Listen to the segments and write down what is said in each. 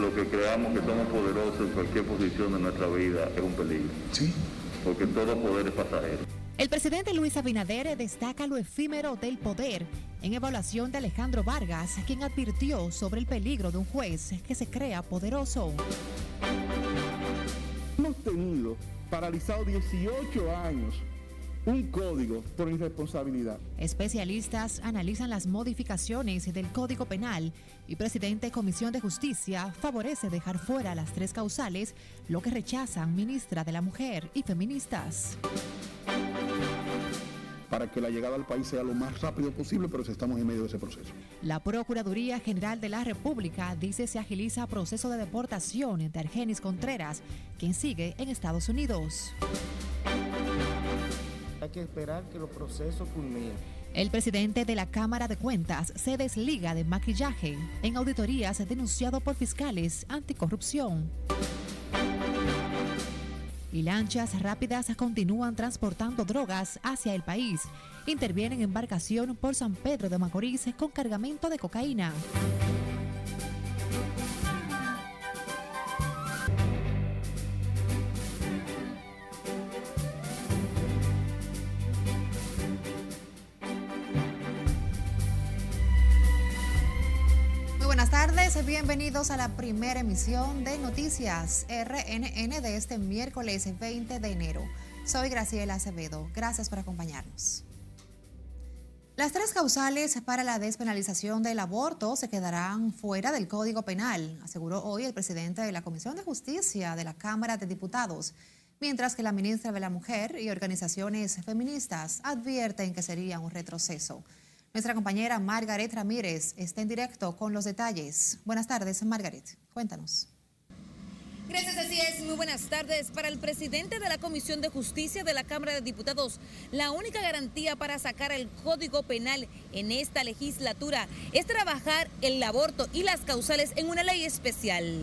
lo que creamos que somos poderosos en cualquier posición de nuestra vida es un peligro. Sí. Porque todo poder es pasajero. El presidente Luis Abinader destaca lo efímero del poder en evaluación de Alejandro Vargas, quien advirtió sobre el peligro de un juez que se crea poderoso. Hemos tenido paralizado 18 años un código por irresponsabilidad. Especialistas analizan las modificaciones del Código Penal y presidente de Comisión de Justicia favorece dejar fuera las tres causales, lo que rechazan ministra de la Mujer y feministas. Para que la llegada al país sea lo más rápido posible, pero estamos en medio de ese proceso. La Procuraduría General de la República dice se agiliza proceso de deportación de Argenis Contreras, quien sigue en Estados Unidos. Hay que esperar que los procesos culminen. El presidente de la Cámara de Cuentas se desliga de maquillaje en auditorías denunciado por fiscales anticorrupción. Y lanchas rápidas continúan transportando drogas hacia el país. Intervienen embarcación por San Pedro de Macorís con cargamento de cocaína. Bienvenidos a la primera emisión de Noticias RNN de este miércoles 20 de enero. Soy Graciela Acevedo. Gracias por acompañarnos. Las tres causales para la despenalización del aborto se quedarán fuera del Código Penal, aseguró hoy el presidente de la Comisión de Justicia de la Cámara de Diputados, mientras que la ministra de la Mujer y organizaciones feministas advierten que sería un retroceso. Nuestra compañera Margaret Ramírez está en directo con los detalles. Buenas tardes, Margaret. Cuéntanos. Gracias, así es. Muy buenas tardes. Para el presidente de la Comisión de Justicia de la Cámara de Diputados, la única garantía para sacar el Código Penal en esta legislatura es trabajar el aborto y las causales en una ley especial.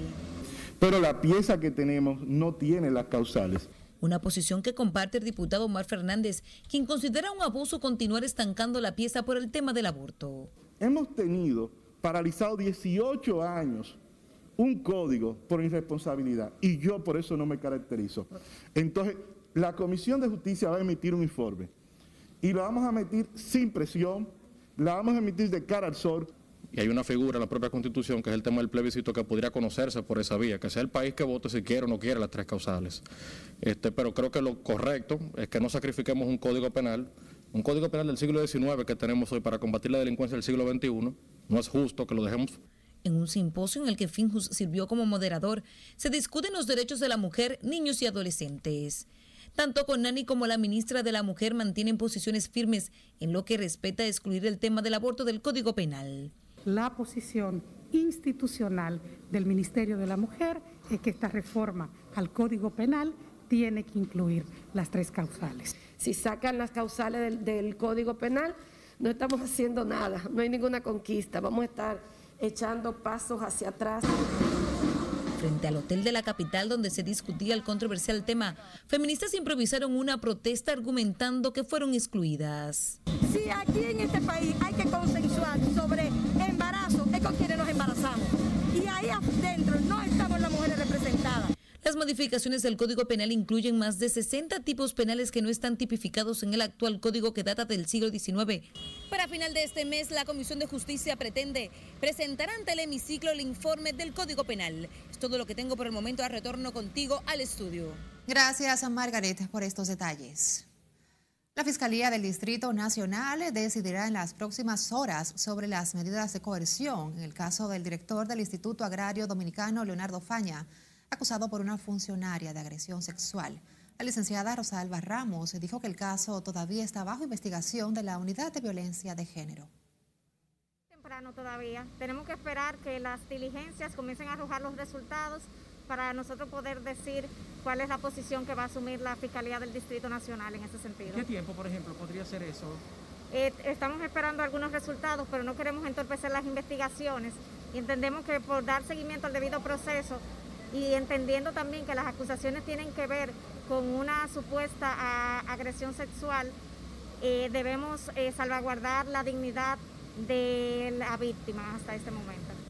Pero la pieza que tenemos no tiene las causales una posición que comparte el diputado Omar Fernández, quien considera un abuso continuar estancando la pieza por el tema del aborto. Hemos tenido paralizado 18 años un código por irresponsabilidad y yo por eso no me caracterizo. Entonces, la Comisión de Justicia va a emitir un informe y lo vamos a emitir sin presión, la vamos a emitir de cara al sol y hay una figura en la propia Constitución que es el tema del plebiscito que podría conocerse por esa vía, que sea el país que vote si quiere o no quiere las tres causales. Este, pero creo que lo correcto es que no sacrifiquemos un código penal, un código penal del siglo XIX que tenemos hoy para combatir la delincuencia del siglo XXI. No es justo que lo dejemos en un simposio en el que Finjus sirvió como moderador, se discuten los derechos de la mujer, niños y adolescentes. Tanto Conani como la ministra de la Mujer mantienen posiciones firmes en lo que respeta a excluir el tema del aborto del Código Penal la posición institucional del Ministerio de la Mujer es que esta reforma al Código Penal tiene que incluir las tres causales. Si sacan las causales del, Código Penal, no estamos haciendo nada, no hay ninguna conquista, vamos a estar echando pasos hacia atrás. Frente al hotel de la capital donde se discutía el controversial tema, feministas improvisaron una protesta argumentando que fueron excluidas. Si aquí en este país hay que consensuar sobre con quienes nos embarazamos. Y ahí adentro no estamos las mujeres representadas. Las modificaciones del Código Penal incluyen más de 60 tipos penales que no están tipificados en el actual código que data del siglo XIX. Para final de este mes, la Comisión de Justicia pretende presentar ante el hemiciclo el informe del Código Penal. Es todo lo que tengo por el momento. A retorno contigo al estudio. Gracias a Margaret por estos detalles. La Fiscalía del Distrito Nacional decidirá en las próximas horas sobre las medidas de coerción en el caso del director del Instituto Agrario Dominicano, Leonardo Faña acusado por una funcionaria de agresión sexual. La licenciada Rosalba Ramos dijo que el caso todavía está bajo investigación de la Unidad de Violencia de Género. Temprano todavía. Tenemos que esperar que las diligencias comiencen a arrojar los resultados para nosotros poder decir cuál es la posición que va a asumir la Fiscalía del Distrito Nacional en ese sentido. ¿Qué tiempo, por ejemplo, podría ser eso? Eh, estamos esperando algunos resultados, pero no queremos entorpecer las investigaciones y entendemos que por dar seguimiento al debido proceso y entendiendo también que las acusaciones tienen que ver con una supuesta agresión sexual, eh, debemos eh, salvaguardar la dignidad de la víctima hasta este momento.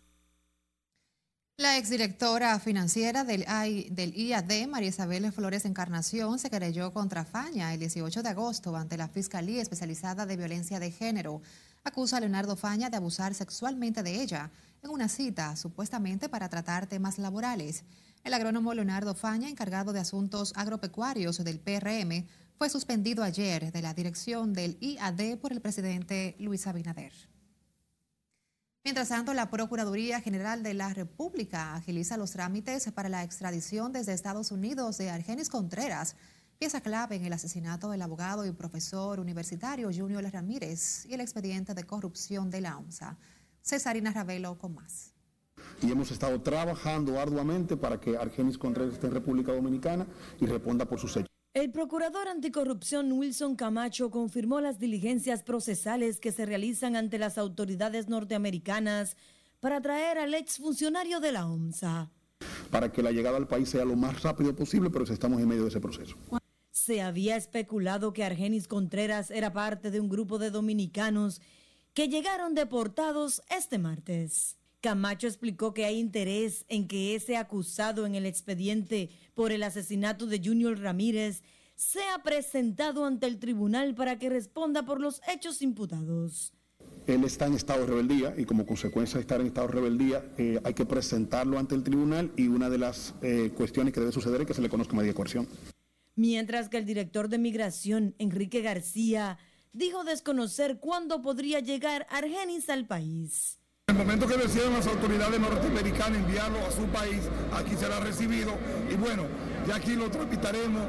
La exdirectora financiera del, del IAD, María Isabel Flores Encarnación, se querelló contra Faña el 18 de agosto ante la Fiscalía Especializada de Violencia de Género. Acusa a Leonardo Faña de abusar sexualmente de ella en una cita, supuestamente para tratar temas laborales. El agrónomo Leonardo Faña, encargado de asuntos agropecuarios del PRM, fue suspendido ayer de la dirección del IAD por el presidente Luis Abinader. Mientras tanto, la Procuraduría General de la República agiliza los trámites para la extradición desde Estados Unidos de Argenis Contreras, pieza clave en el asesinato del abogado y profesor universitario Junior Ramírez y el expediente de corrupción de la OMSA. Cesarina Ravelo con más. Y hemos estado trabajando arduamente para que Argenis Contreras esté en República Dominicana y responda por sus hechos. El procurador anticorrupción Wilson Camacho confirmó las diligencias procesales que se realizan ante las autoridades norteamericanas para traer al exfuncionario de la OMSA. Para que la llegada al país sea lo más rápido posible, pero estamos en medio de ese proceso. Se había especulado que Argenis Contreras era parte de un grupo de dominicanos que llegaron deportados este martes. Camacho explicó que hay interés en que ese acusado en el expediente por el asesinato de Junior Ramírez sea presentado ante el tribunal para que responda por los hechos imputados. Él está en estado de rebeldía y como consecuencia de estar en estado de rebeldía eh, hay que presentarlo ante el tribunal y una de las eh, cuestiones que debe suceder es que se le conozca medida de coerción. Mientras que el director de migración, Enrique García, dijo desconocer cuándo podría llegar Argenis al país. En el momento que decidan las autoridades norteamericanas enviarlo a su país, aquí será recibido y bueno, ya aquí lo tramitaremos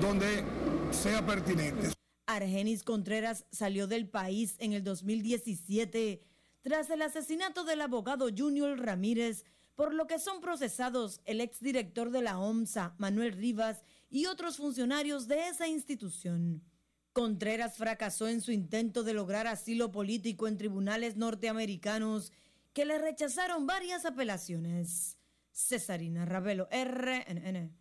donde sea pertinente. Argenis Contreras salió del país en el 2017 tras el asesinato del abogado Junior Ramírez, por lo que son procesados el exdirector de la OMSA, Manuel Rivas, y otros funcionarios de esa institución. Contreras fracasó en su intento de lograr asilo político en tribunales norteamericanos que le rechazaron varias apelaciones. Cesarina Ravelo, RNN.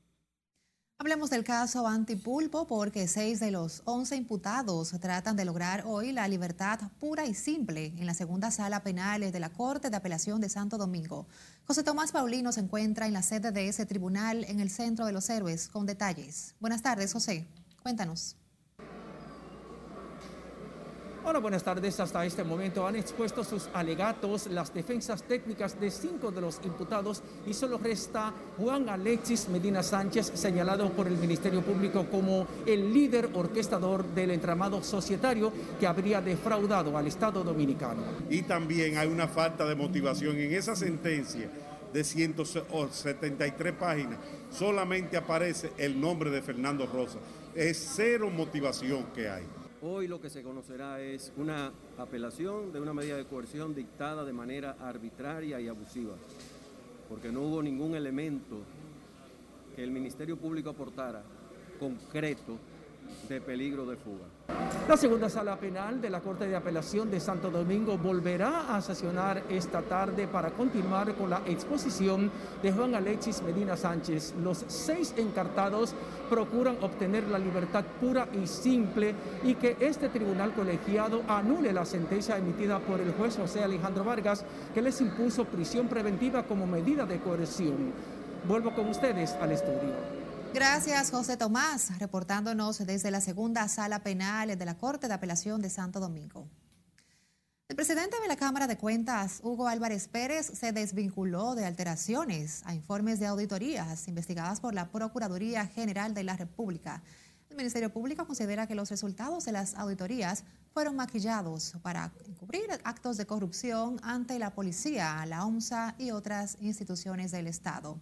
Hablemos del caso Antipulpo porque seis de los once imputados tratan de lograr hoy la libertad pura y simple en la segunda sala penal de la Corte de Apelación de Santo Domingo. José Tomás Paulino se encuentra en la sede de ese tribunal en el Centro de los Héroes con detalles. Buenas tardes, José. Cuéntanos. Hola, buenas tardes. Hasta este momento han expuesto sus alegatos las defensas técnicas de cinco de los imputados y solo resta Juan Alexis Medina Sánchez, señalado por el Ministerio Público como el líder orquestador del entramado societario que habría defraudado al Estado dominicano. Y también hay una falta de motivación en esa sentencia de 173 páginas, solamente aparece el nombre de Fernando Rosa. Es cero motivación que hay. Hoy lo que se conocerá es una apelación de una medida de coerción dictada de manera arbitraria y abusiva, porque no hubo ningún elemento que el Ministerio Público aportara concreto de peligro de fuga. La segunda sala penal de la Corte de Apelación de Santo Domingo volverá a sesionar esta tarde para continuar con la exposición de Juan Alexis Medina Sánchez. Los seis encartados procuran obtener la libertad pura y simple y que este tribunal colegiado anule la sentencia emitida por el juez José Alejandro Vargas que les impuso prisión preventiva como medida de coerción. Vuelvo con ustedes al estudio. Gracias, José Tomás, reportándonos desde la segunda sala penal de la Corte de Apelación de Santo Domingo. El presidente de la Cámara de Cuentas, Hugo Álvarez Pérez, se desvinculó de alteraciones a informes de auditorías investigadas por la Procuraduría General de la República. El Ministerio Público considera que los resultados de las auditorías fueron maquillados para encubrir actos de corrupción ante la policía, la OMSA y otras instituciones del Estado.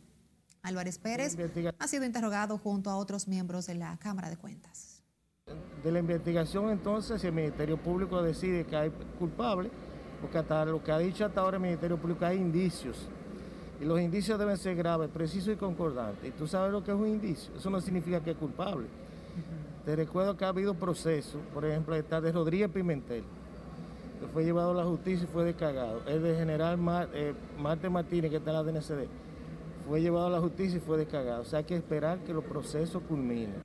Álvarez Pérez ha sido interrogado junto a otros miembros de la Cámara de Cuentas. De la investigación entonces, si el Ministerio Público decide que hay culpable, porque hasta lo que ha dicho hasta ahora el Ministerio Público hay indicios. Y los indicios deben ser graves, precisos y concordantes. Y tú sabes lo que es un indicio. Eso no significa que es culpable. Te recuerdo que ha habido procesos, por ejemplo, está de Rodríguez Pimentel, que fue llevado a la justicia y fue descargado. Es de General eh, Marte Martínez, que está en la DNCD fue llevado a la justicia y fue descargado. O sea, hay que esperar que los procesos culminen.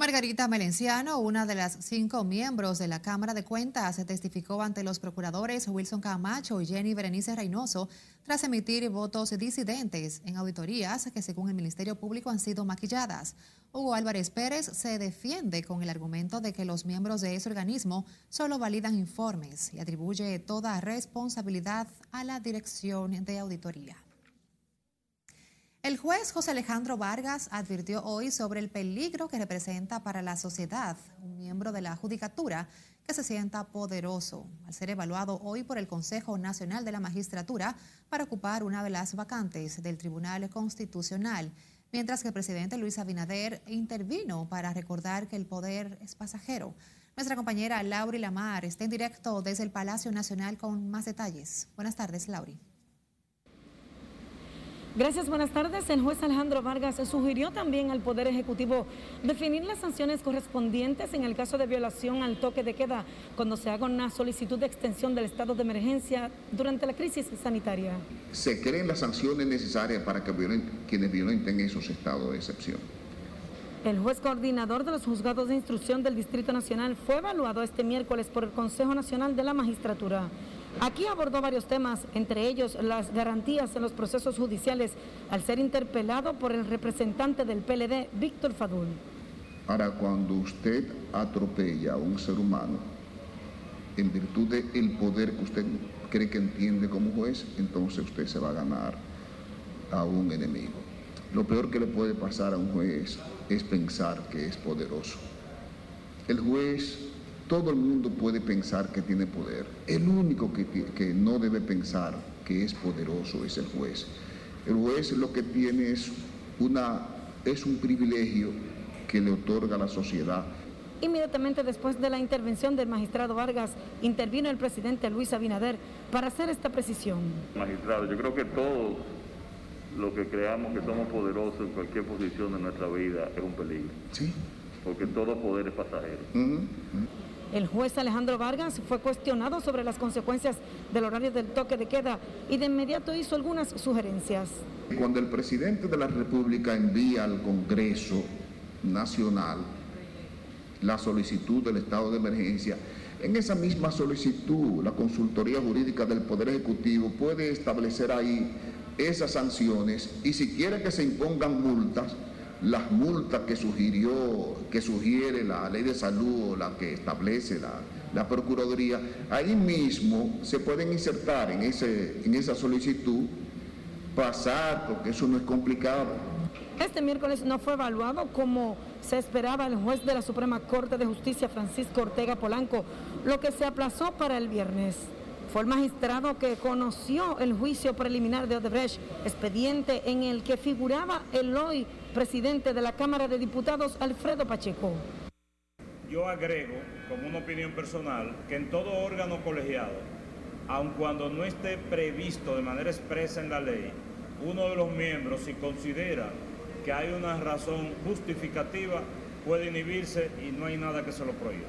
Margarita Melenciano, una de las cinco miembros de la Cámara de Cuentas, se testificó ante los procuradores Wilson Camacho y Jenny Berenice Reynoso tras emitir votos disidentes en auditorías que según el Ministerio Público han sido maquilladas. Hugo Álvarez Pérez se defiende con el argumento de que los miembros de ese organismo solo validan informes y atribuye toda responsabilidad a la dirección de auditoría. El juez José Alejandro Vargas advirtió hoy sobre el peligro que representa para la sociedad un miembro de la Judicatura que se sienta poderoso al ser evaluado hoy por el Consejo Nacional de la Magistratura para ocupar una de las vacantes del Tribunal Constitucional, mientras que el presidente Luis Abinader intervino para recordar que el poder es pasajero. Nuestra compañera Lauri Lamar está en directo desde el Palacio Nacional con más detalles. Buenas tardes, Lauri. Gracias, buenas tardes. El juez Alejandro Vargas sugirió también al Poder Ejecutivo definir las sanciones correspondientes en el caso de violación al toque de queda cuando se haga una solicitud de extensión del estado de emergencia durante la crisis sanitaria. Se creen las sanciones necesarias para que quienes violenten esos estados de excepción. El juez coordinador de los juzgados de instrucción del Distrito Nacional fue evaluado este miércoles por el Consejo Nacional de la Magistratura. Aquí abordó varios temas, entre ellos las garantías en los procesos judiciales, al ser interpelado por el representante del PLD, Víctor Fadul. Ahora, cuando usted atropella a un ser humano, en virtud del poder que usted cree que entiende como juez, entonces usted se va a ganar a un enemigo. Lo peor que le puede pasar a un juez es pensar que es poderoso. El juez todo el mundo puede pensar que tiene poder. El único que, que, no debe pensar que es poderoso es el juez. El juez lo que tiene es, una, es un privilegio que le otorga a la sociedad. Inmediatamente después de la intervención del magistrado Vargas, intervino el presidente Luis Abinader para hacer esta precisión. Magistrado, yo creo que todos los que creamos que somos poderosos en cualquier posición de nuestra vida es un peligro. Sí. Porque todo poder es pasajero. El juez Alejandro Vargas fue cuestionado sobre las consecuencias del horario del toque de queda y de inmediato hizo algunas sugerencias. Cuando el presidente de la República envía al Congreso Nacional la solicitud del estado de emergencia, en esa misma solicitud la consultoría jurídica del Poder Ejecutivo puede establecer ahí esas sanciones y si quiere que se impongan multas, las multas que sugirió, que sugiere la ley de salud o la que establece la, la Procuraduría, ahí mismo se pueden insertar en, ese, en esa solicitud, pasar, porque eso no es complicado. Este miércoles no fue evaluado como se esperaba el juez de la Suprema Corte de Justicia, Francisco Ortega Polanco, lo que se aplazó para el viernes. Fue el magistrado que conoció el juicio preliminar de Odebrecht, expediente en el que figuraba el hoy presidente de la Cámara de Diputados, Alfredo Pacheco. Yo agrego, como una opinión personal, que en todo órgano colegiado, aun cuando no esté previsto de manera expresa en la ley, uno de los miembros, si considera que hay una razón justificativa, puede inhibirse y no hay nada que se lo prohíba.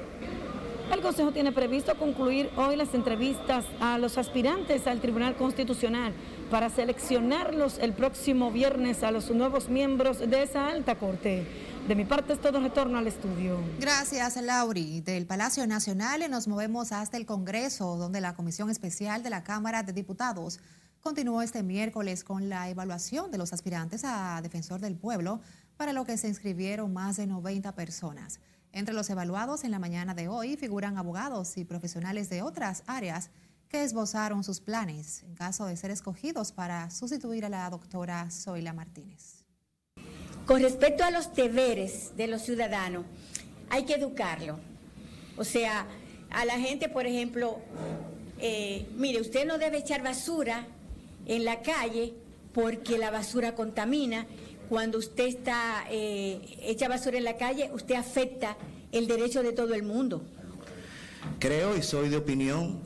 El Consejo tiene previsto concluir hoy las entrevistas a los aspirantes al Tribunal Constitucional para seleccionarlos el próximo viernes a los nuevos miembros de esa alta corte. De mi parte es todo retorno al estudio. Gracias, Lauri. Del Palacio Nacional nos movemos hasta el Congreso, donde la Comisión Especial de la Cámara de Diputados continuó este miércoles con la evaluación de los aspirantes a Defensor del Pueblo, para lo que se inscribieron más de 90 personas. Entre los evaluados en la mañana de hoy figuran abogados y profesionales de otras áreas que esbozaron sus planes en caso de ser escogidos para sustituir a la doctora Zoila Martínez. Con respecto a los deberes de los ciudadanos, hay que educarlo. O sea, a la gente, por ejemplo, eh, mire, usted no debe echar basura en la calle porque la basura contamina cuando usted está eh, echa basura en la calle, usted afecta el derecho de todo el mundo. Creo y soy de opinión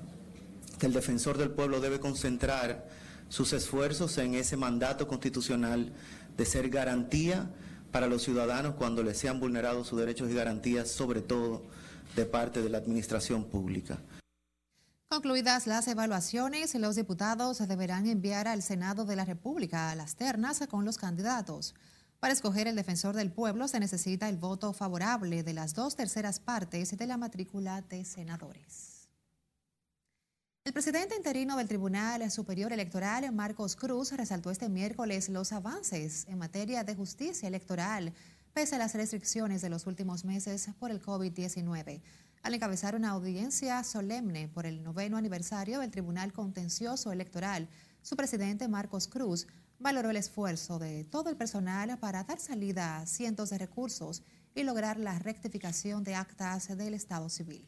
que el defensor del pueblo debe concentrar sus esfuerzos en ese mandato constitucional de ser garantía para los ciudadanos cuando les sean vulnerados sus derechos y garantías, sobre todo de parte de la administración pública. Concluidas las evaluaciones, los diputados deberán enviar al Senado de la República las ternas con los candidatos. Para escoger el defensor del pueblo se necesita el voto favorable de las dos terceras partes de la matrícula de senadores. El presidente interino del Tribunal Superior Electoral, Marcos Cruz, resaltó este miércoles los avances en materia de justicia electoral pese a las restricciones de los últimos meses por el COVID-19 al encabezar una audiencia solemne por el noveno aniversario del Tribunal Contencioso Electoral, su presidente Marcos Cruz valoró el esfuerzo de todo el personal para dar salida a cientos de recursos y lograr la rectificación de actas del Estado civil.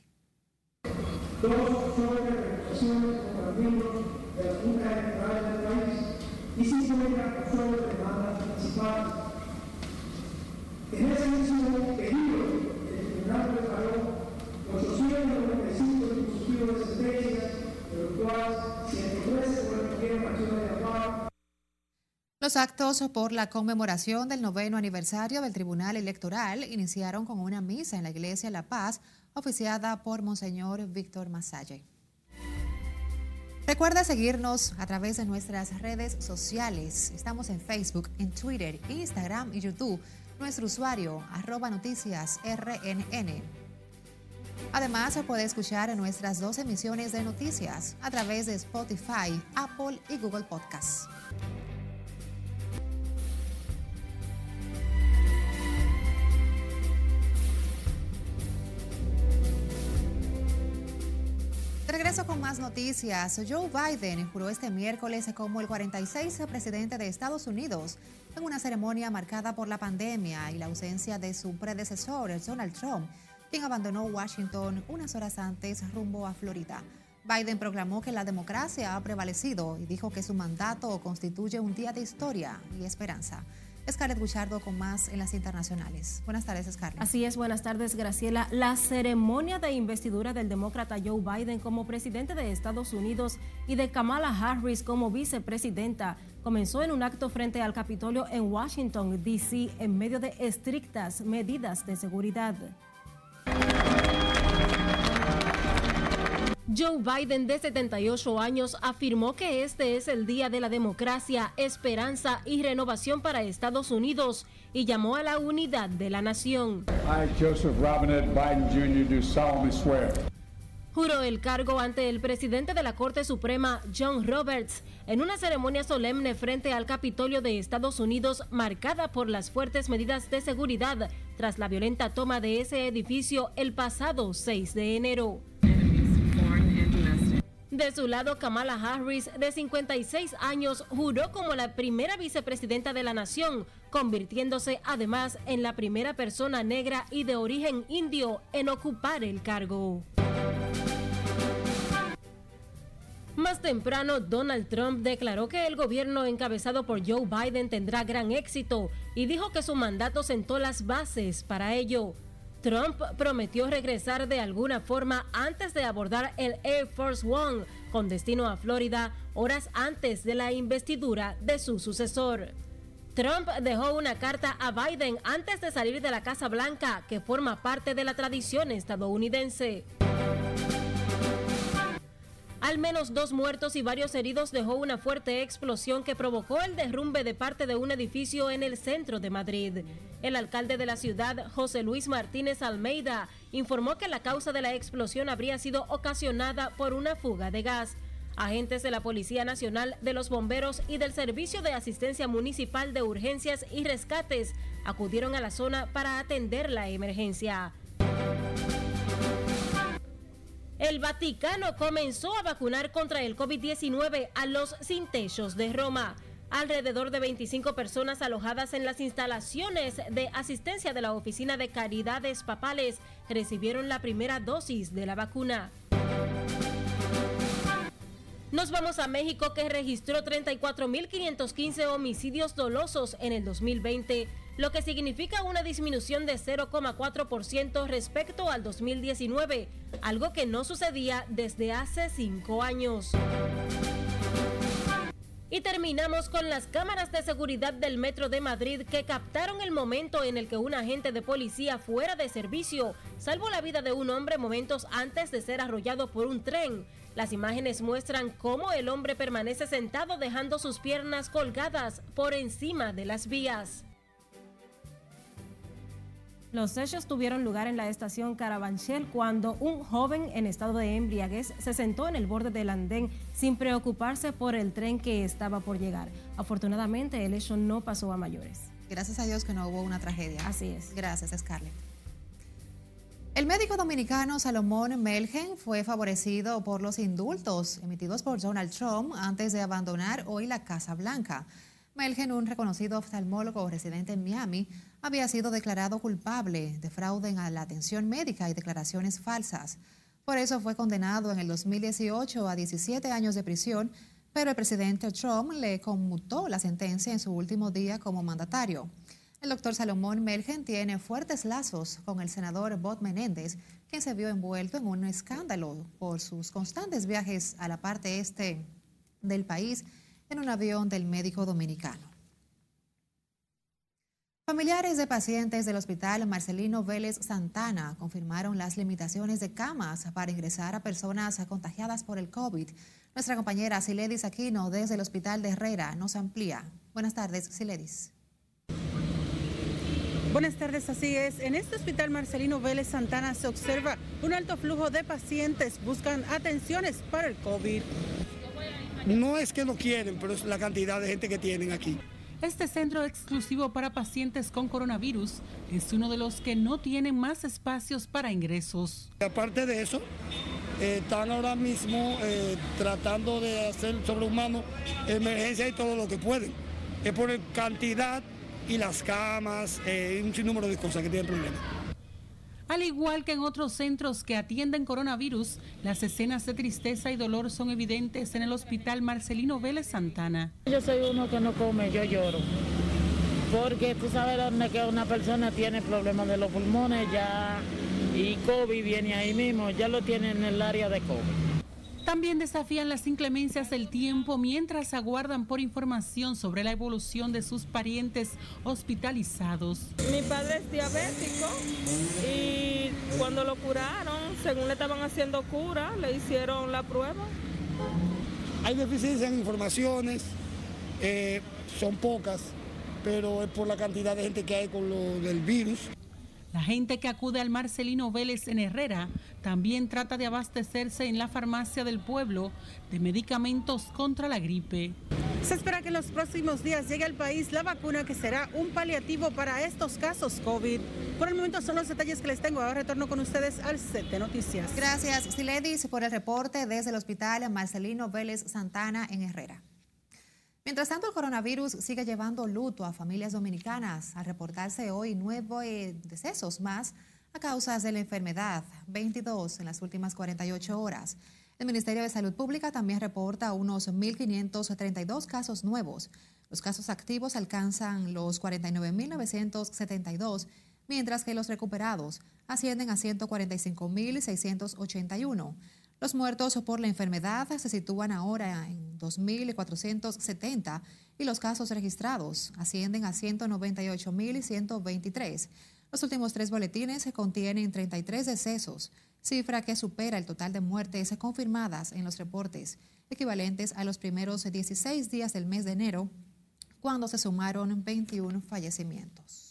En ese mismo periodo, el Tribunal preparó 895 dispositivos de sentencias, de los cuales 113 correspondieron acciones de amparo. Los actos por la conmemoración del noveno aniversario del Tribunal Electoral iniciaron con una misa en la Iglesia La Paz, oficiada por Monseñor Víctor Masalle. Recuerda seguirnos a través de nuestras redes sociales. Estamos en Facebook, en Twitter, Instagram y YouTube nuestro usuario arroba noticias RNN. Además, se puede escuchar nuestras dos emisiones de noticias a través de Spotify, Apple y Google Podcasts. regreso con más noticias. Joe Biden juró este miércoles como el 46 presidente de Estados Unidos en una ceremonia marcada por la pandemia y la ausencia de su predecesor, Donald Trump, quien abandonó Washington unas horas antes rumbo a Florida. Biden proclamó que la democracia ha prevalecido y dijo que su mandato constituye un día de historia y esperanza. Scarlett Buchardo con más en las internacionales. Buenas tardes, Scarlett. Así es, buenas tardes, Graciela. La ceremonia de investidura del demócrata Joe Biden como presidente de Estados Unidos y de Kamala Harris como vicepresidenta comenzó en un acto frente al Capitolio en Washington, D.C., en medio de estrictas medidas de seguridad. Joe Biden, de 78 años, afirmó que este es el día de la democracia, esperanza y renovación para Estados Unidos y llamó a la unidad de la nación. I, Joseph Robinette Biden Jr., do solemnly swear. Juró el cargo ante el presidente de la Corte Suprema, John Roberts, en una ceremonia solemne frente al Capitolio de Estados Unidos marcada por las fuertes medidas de seguridad tras la violenta toma de ese edificio el pasado 6 de enero. De su lado, Kamala Harris, de 56 años, juró como la primera vicepresidenta de la nación, convirtiéndose además en la primera persona negra y de origen indio en ocupar el cargo. Más temprano, Donald Trump declaró que el gobierno encabezado por Joe Biden tendrá gran éxito y dijo que su mandato sentó las bases para ello. Trump prometió regresar de alguna forma antes de abordar el Air Force One con destino a Florida horas antes de la investidura de su sucesor. Trump dejó una carta a Biden antes de salir de la Casa Blanca que forma parte de la tradición estadounidense. Al menos dos muertos y varios heridos dejó una fuerte explosión que provocó el derrumbe de parte de un edificio en el centro de Madrid. El alcalde de la ciudad, José Luis Martínez Almeida, informó que la causa de la explosión habría sido ocasionada por una fuga de gas. Agentes de la Policía Nacional, de los Bomberos y del Servicio de Asistencia Municipal de Urgencias y Rescates acudieron a la zona para atender la emergencia. El Vaticano comenzó a vacunar contra el COVID-19 a los sin techos de Roma. Alrededor de 25 personas alojadas en las instalaciones de asistencia de la Oficina de Caridades Papales recibieron la primera dosis de la vacuna. Nos vamos a México que registró 34.515 homicidios dolosos en el 2020 lo que significa una disminución de 0,4% respecto al 2019, algo que no sucedía desde hace cinco años. Y terminamos con las cámaras de seguridad del Metro de Madrid que captaron el momento en el que un agente de policía fuera de servicio salvó la vida de un hombre momentos antes de ser arrollado por un tren. Las imágenes muestran cómo el hombre permanece sentado dejando sus piernas colgadas por encima de las vías. Los hechos tuvieron lugar en la estación Carabanchel cuando un joven en estado de embriaguez se sentó en el borde del andén sin preocuparse por el tren que estaba por llegar. Afortunadamente el hecho no pasó a mayores. Gracias a Dios que no hubo una tragedia. Así es. Gracias, Scarlett. El médico dominicano Salomón Melgen fue favorecido por los indultos emitidos por Donald Trump antes de abandonar hoy la Casa Blanca. Melgen, un reconocido oftalmólogo residente en Miami, había sido declarado culpable de fraude en la atención médica y declaraciones falsas. Por eso fue condenado en el 2018 a 17 años de prisión, pero el presidente Trump le conmutó la sentencia en su último día como mandatario. El doctor Salomón Melgen tiene fuertes lazos con el senador Bob Menéndez, quien se vio envuelto en un escándalo por sus constantes viajes a la parte este del país en un avión del médico dominicano. Familiares de pacientes del hospital Marcelino Vélez Santana confirmaron las limitaciones de camas para ingresar a personas contagiadas por el COVID. Nuestra compañera Siledis Aquino desde el hospital de Herrera nos amplía. Buenas tardes, Siledis. Buenas tardes, así es. En este hospital Marcelino Vélez Santana se observa un alto flujo de pacientes buscan atenciones para el COVID. No es que no quieren, pero es la cantidad de gente que tienen aquí. Este centro exclusivo para pacientes con coronavirus es uno de los que no tienen más espacios para ingresos. Aparte de eso, eh, están ahora mismo eh, tratando de hacer sobrehumano emergencia y todo lo que pueden. Es por cantidad y las camas, eh, un sinnúmero de cosas que tienen problemas. Al igual que en otros centros que atienden coronavirus, las escenas de tristeza y dolor son evidentes en el hospital Marcelino Vélez Santana. Yo soy uno que no come, yo lloro. Porque tú sabes dónde que una persona tiene problemas de los pulmones ya y COVID viene ahí mismo, ya lo tiene en el área de COVID. También desafían las inclemencias del tiempo mientras aguardan por información sobre la evolución de sus parientes hospitalizados. Mi padre es diabético y cuando lo curaron, según le estaban haciendo cura, le hicieron la prueba. Hay deficiencias en informaciones, eh, son pocas, pero es por la cantidad de gente que hay con lo del virus. La gente que acude al Marcelino Vélez en Herrera también trata de abastecerse en la farmacia del pueblo de medicamentos contra la gripe. Se espera que en los próximos días llegue al país la vacuna que será un paliativo para estos casos COVID. Por el momento son los detalles que les tengo. Ahora retorno con ustedes al set de noticias. Gracias, Siledis, por el reporte desde el hospital Marcelino Vélez Santana en Herrera. Mientras tanto, el coronavirus sigue llevando luto a familias dominicanas al reportarse hoy nueve decesos más a causa de la enfermedad, 22 en las últimas 48 horas. El Ministerio de Salud Pública también reporta unos 1.532 casos nuevos. Los casos activos alcanzan los 49.972, mientras que los recuperados ascienden a 145.681. Los muertos por la enfermedad se sitúan ahora en 2.470 y los casos registrados ascienden a 198.123. Los últimos tres boletines contienen 33 decesos, cifra que supera el total de muertes confirmadas en los reportes, equivalentes a los primeros 16 días del mes de enero, cuando se sumaron 21 fallecimientos.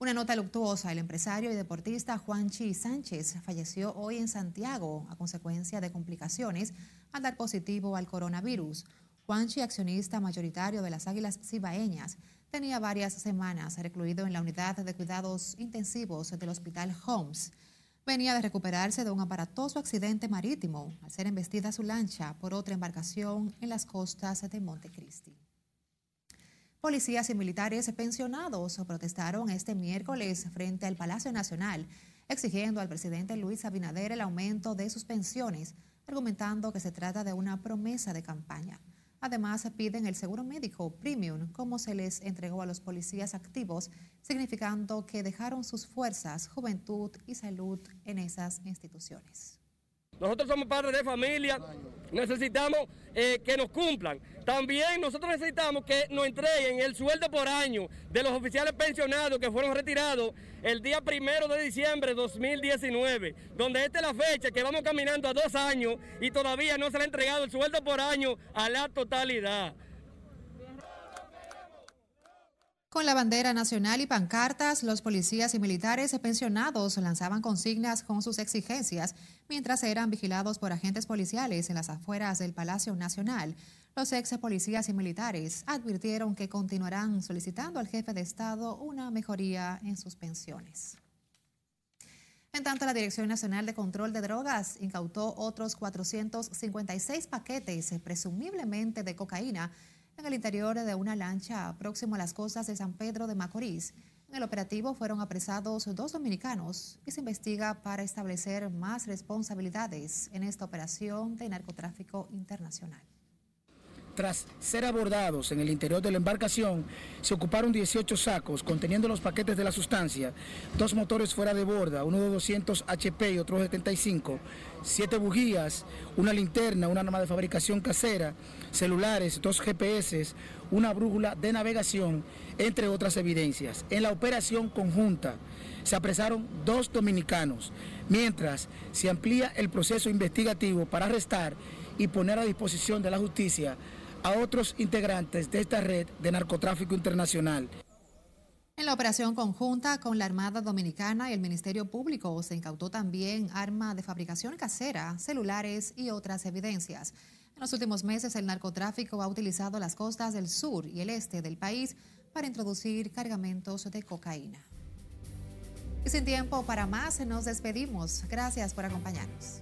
Una nota luctuosa, el empresario y deportista Juan Chi Sánchez falleció hoy en Santiago a consecuencia de complicaciones al dar positivo al coronavirus. Juanchi, accionista mayoritario de las Águilas Cibaeñas, tenía varias semanas recluido en la unidad de cuidados intensivos del Hospital Holmes. Venía de recuperarse de un aparatoso accidente marítimo al ser embestida su lancha por otra embarcación en las costas de Montecristi. Policías y militares pensionados protestaron este miércoles frente al Palacio Nacional, exigiendo al presidente Luis Abinader el aumento de sus pensiones, argumentando que se trata de una promesa de campaña. Además, piden el seguro médico premium, como se les entregó a los policías activos, significando que dejaron sus fuerzas, juventud y salud en esas instituciones. Nosotros somos padres de familia, necesitamos eh, que nos cumplan. También nosotros necesitamos que nos entreguen el sueldo por año de los oficiales pensionados que fueron retirados el día primero de diciembre de 2019, donde esta es la fecha que vamos caminando a dos años y todavía no se le ha entregado el sueldo por año a la totalidad. Con la bandera nacional y pancartas, los policías y militares pensionados lanzaban consignas con sus exigencias mientras eran vigilados por agentes policiales en las afueras del Palacio Nacional. Los ex policías y militares advirtieron que continuarán solicitando al jefe de Estado una mejoría en sus pensiones. En tanto, la Dirección Nacional de Control de Drogas incautó otros 456 paquetes, presumiblemente de cocaína, en el interior de una lancha próximo a las costas de San Pedro de Macorís. En el operativo fueron apresados dos dominicanos y se investiga para establecer más responsabilidades en esta operación de narcotráfico internacional. Tras ser abordados en el interior de la embarcación, se ocuparon 18 sacos conteniendo los paquetes de la sustancia, dos motores fuera de borda, uno de 200 HP y otro de 75, siete bujías, una linterna, una arma de fabricación casera, celulares, dos GPS, una brújula de navegación, entre otras evidencias. En la operación conjunta se apresaron dos dominicanos, mientras se amplía el proceso investigativo para arrestar y poner a disposición de la justicia a otros integrantes de esta red de narcotráfico internacional. En la operación conjunta con la Armada Dominicana y el Ministerio Público se incautó también arma de fabricación casera, celulares y otras evidencias. En los últimos meses el narcotráfico ha utilizado las costas del sur y el este del país para introducir cargamentos de cocaína. Y sin tiempo para más, nos despedimos. Gracias por acompañarnos.